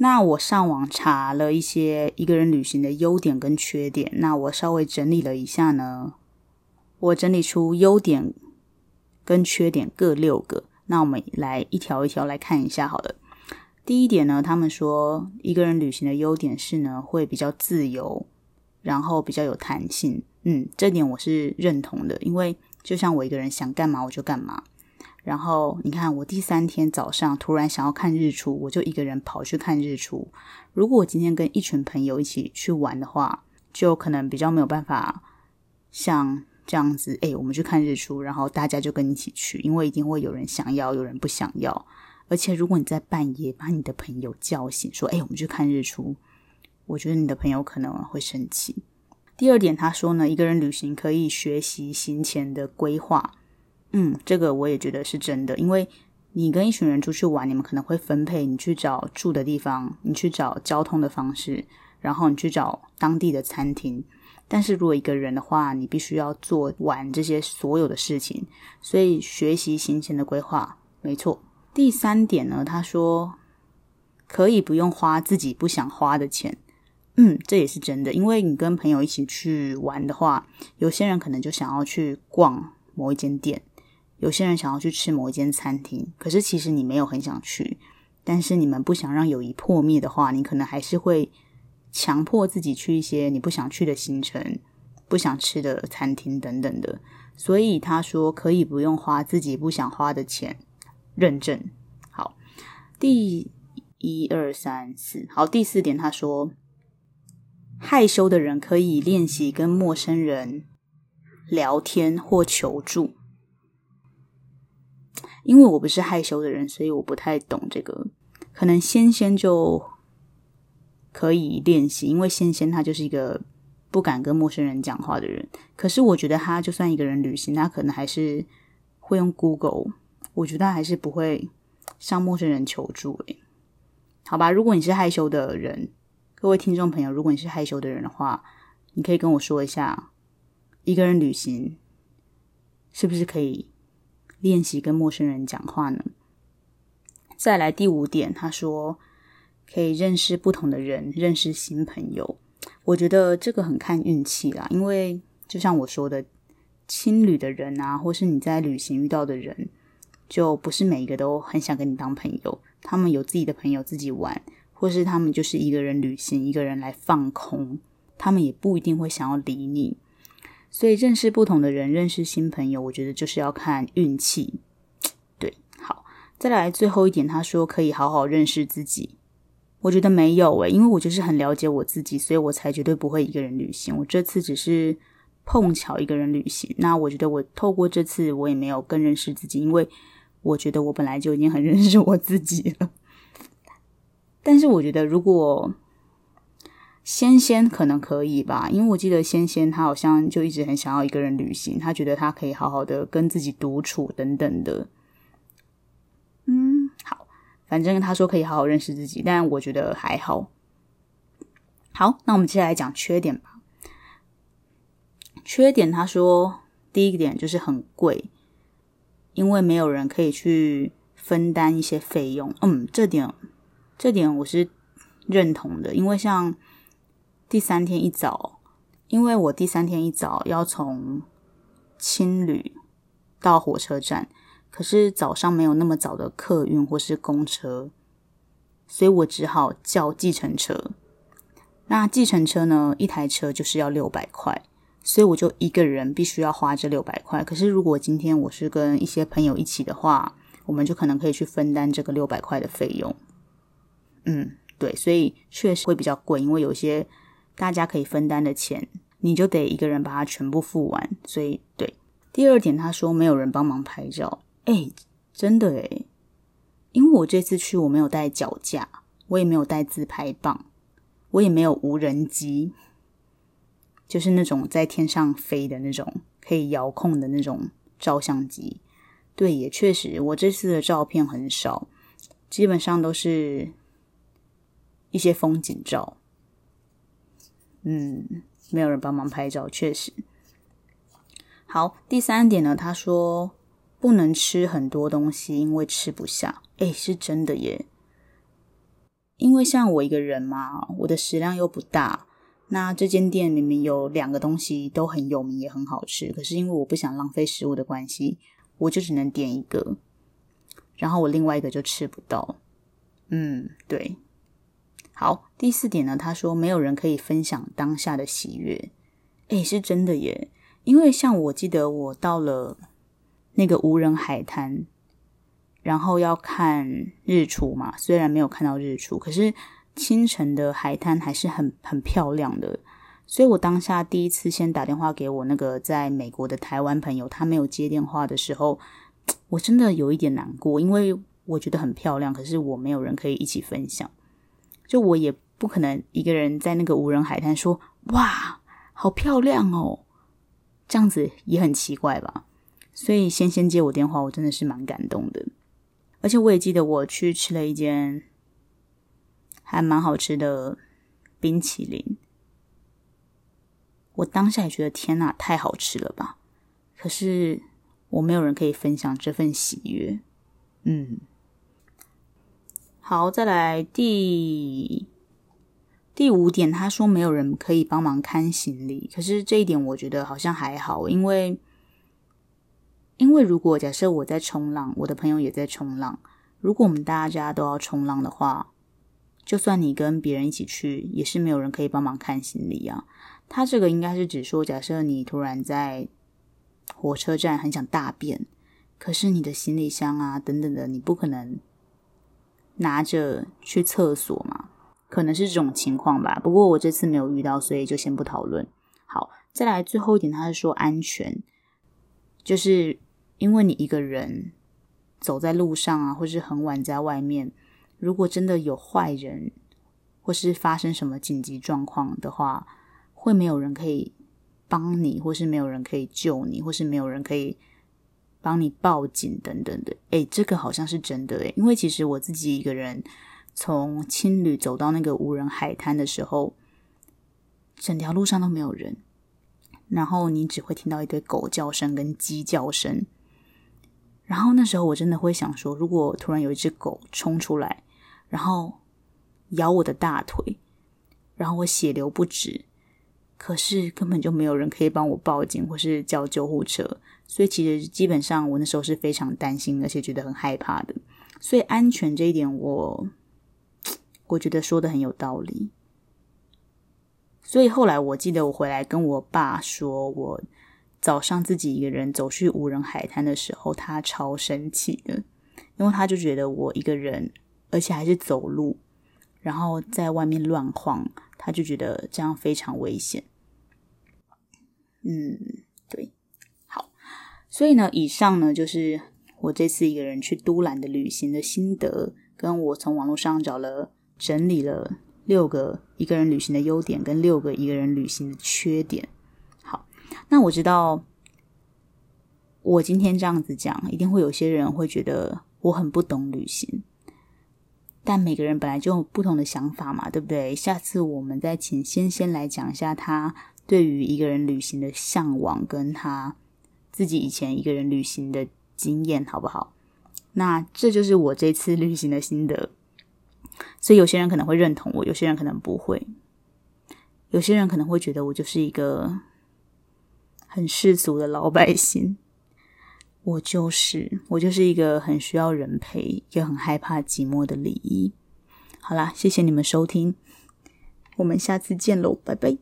那我上网查了一些一个人旅行的优点跟缺点，那我稍微整理了一下呢，我整理出优点跟缺点各六个。那我们来一条一条来看一下好了。第一点呢，他们说一个人旅行的优点是呢，会比较自由，然后比较有弹性。嗯，这点我是认同的，因为就像我一个人想干嘛我就干嘛。然后你看，我第三天早上突然想要看日出，我就一个人跑去看日出。如果我今天跟一群朋友一起去玩的话，就可能比较没有办法像这样子，诶，我们去看日出，然后大家就跟你一起去，因为一定会有人想要，有人不想要。而且如果你在半夜把你的朋友叫醒，说，诶，我们去看日出，我觉得你的朋友可能会生气。第二点，他说呢，一个人旅行可以学习行前的规划。嗯，这个我也觉得是真的，因为你跟一群人出去玩，你们可能会分配你去找住的地方，你去找交通的方式，然后你去找当地的餐厅。但是如果一个人的话，你必须要做完这些所有的事情，所以学习行前的规划，没错。第三点呢，他说可以不用花自己不想花的钱。嗯，这也是真的，因为你跟朋友一起去玩的话，有些人可能就想要去逛某一间店。有些人想要去吃某一间餐厅，可是其实你没有很想去，但是你们不想让友谊破灭的话，你可能还是会强迫自己去一些你不想去的行程、不想吃的餐厅等等的。所以他说可以不用花自己不想花的钱，认证。好，第一二三四，好，第四点他说，害羞的人可以练习跟陌生人聊天或求助。因为我不是害羞的人，所以我不太懂这个。可能仙仙就可以练习，因为仙仙他就是一个不敢跟陌生人讲话的人。可是我觉得他就算一个人旅行，他可能还是会用 Google。我觉得还是不会向陌生人求助。诶，好吧，如果你是害羞的人，各位听众朋友，如果你是害羞的人的话，你可以跟我说一下，一个人旅行是不是可以？练习跟陌生人讲话呢。再来第五点，他说可以认识不同的人，认识新朋友。我觉得这个很看运气啦，因为就像我说的，青旅的人啊，或是你在旅行遇到的人，就不是每一个都很想跟你当朋友。他们有自己的朋友自己玩，或是他们就是一个人旅行，一个人来放空，他们也不一定会想要理你。所以认识不同的人，认识新朋友，我觉得就是要看运气。对，好，再来最后一点，他说可以好好认识自己。我觉得没有诶，因为我就是很了解我自己，所以我才绝对不会一个人旅行。我这次只是碰巧一个人旅行，那我觉得我透过这次，我也没有更认识自己，因为我觉得我本来就已经很认识我自己了。但是我觉得如果仙仙可能可以吧，因为我记得仙仙他好像就一直很想要一个人旅行，他觉得他可以好好的跟自己独处等等的。嗯，好，反正他说可以好好认识自己，但我觉得还好。好，那我们接下来讲缺点吧。缺点他说第一个点就是很贵，因为没有人可以去分担一些费用。嗯，这点这点我是认同的，因为像。第三天一早，因为我第三天一早要从青旅到火车站，可是早上没有那么早的客运或是公车，所以我只好叫计程车。那计程车呢，一台车就是要六百块，所以我就一个人必须要花这六百块。可是如果今天我是跟一些朋友一起的话，我们就可能可以去分担这个六百块的费用。嗯，对，所以确实会比较贵，因为有些。大家可以分担的钱，你就得一个人把它全部付完。所以，对。第二点，他说没有人帮忙拍照。诶，真的诶，因为我这次去，我没有带脚架，我也没有带自拍棒，我也没有无人机，就是那种在天上飞的那种可以遥控的那种照相机。对，也确实，我这次的照片很少，基本上都是一些风景照。嗯，没有人帮忙拍照，确实。好，第三点呢，他说不能吃很多东西，因为吃不下。诶，是真的耶。因为像我一个人嘛，我的食量又不大。那这间店里面有两个东西都很有名，也很好吃。可是因为我不想浪费食物的关系，我就只能点一个，然后我另外一个就吃不到。嗯，对。好，第四点呢，他说没有人可以分享当下的喜悦。诶，是真的耶。因为像我记得我到了那个无人海滩，然后要看日出嘛，虽然没有看到日出，可是。清晨的海滩还是很很漂亮的，所以我当下第一次先打电话给我那个在美国的台湾朋友，他没有接电话的时候，我真的有一点难过，因为我觉得很漂亮，可是我没有人可以一起分享，就我也不可能一个人在那个无人海滩说哇，好漂亮哦，这样子也很奇怪吧，所以先先接我电话，我真的是蛮感动的，而且我也记得我去吃了一间。还蛮好吃的冰淇淋，我当下也觉得天哪，太好吃了吧！可是我没有人可以分享这份喜悦。嗯，好，再来第第五点，他说没有人可以帮忙看行李，可是这一点我觉得好像还好，因为因为如果假设我在冲浪，我的朋友也在冲浪，如果我们大家都要冲浪的话。就算你跟别人一起去，也是没有人可以帮忙看行李啊。他这个应该是指说，假设你突然在火车站很想大便，可是你的行李箱啊等等的，你不可能拿着去厕所嘛，可能是这种情况吧。不过我这次没有遇到，所以就先不讨论。好，再来最后一点，他是说安全，就是因为你一个人走在路上啊，或是很晚在外面。如果真的有坏人，或是发生什么紧急状况的话，会没有人可以帮你，或是没有人可以救你，或是没有人可以帮你报警等等的。诶，这个好像是真的诶，因为其实我自己一个人从青旅走到那个无人海滩的时候，整条路上都没有人，然后你只会听到一堆狗叫声跟鸡叫声，然后那时候我真的会想说，如果突然有一只狗冲出来。然后咬我的大腿，然后我血流不止，可是根本就没有人可以帮我报警或是叫救护车，所以其实基本上我那时候是非常担心，而且觉得很害怕的。所以安全这一点我，我觉得说的很有道理。所以后来我记得我回来跟我爸说，我早上自己一个人走去无人海滩的时候，他超生气的，因为他就觉得我一个人。而且还是走路，然后在外面乱晃，他就觉得这样非常危险。嗯，所以呢，以上呢就是我这次一个人去都兰的旅行的心得，跟我从网络上找了整理了六个一个人旅行的优点，跟六个一个人旅行的缺点。好，那我知道我今天这样子讲，一定会有些人会觉得我很不懂旅行。但每个人本来就有不同的想法嘛，对不对？下次我们再请仙仙来讲一下他对于一个人旅行的向往，跟他自己以前一个人旅行的经验，好不好？那这就是我这次旅行的心得。所以有些人可能会认同我，有些人可能不会，有些人可能会觉得我就是一个很世俗的老百姓。我就是我就是一个很需要人陪，也很害怕寂寞的礼仪。好啦，谢谢你们收听，我们下次见喽，拜拜。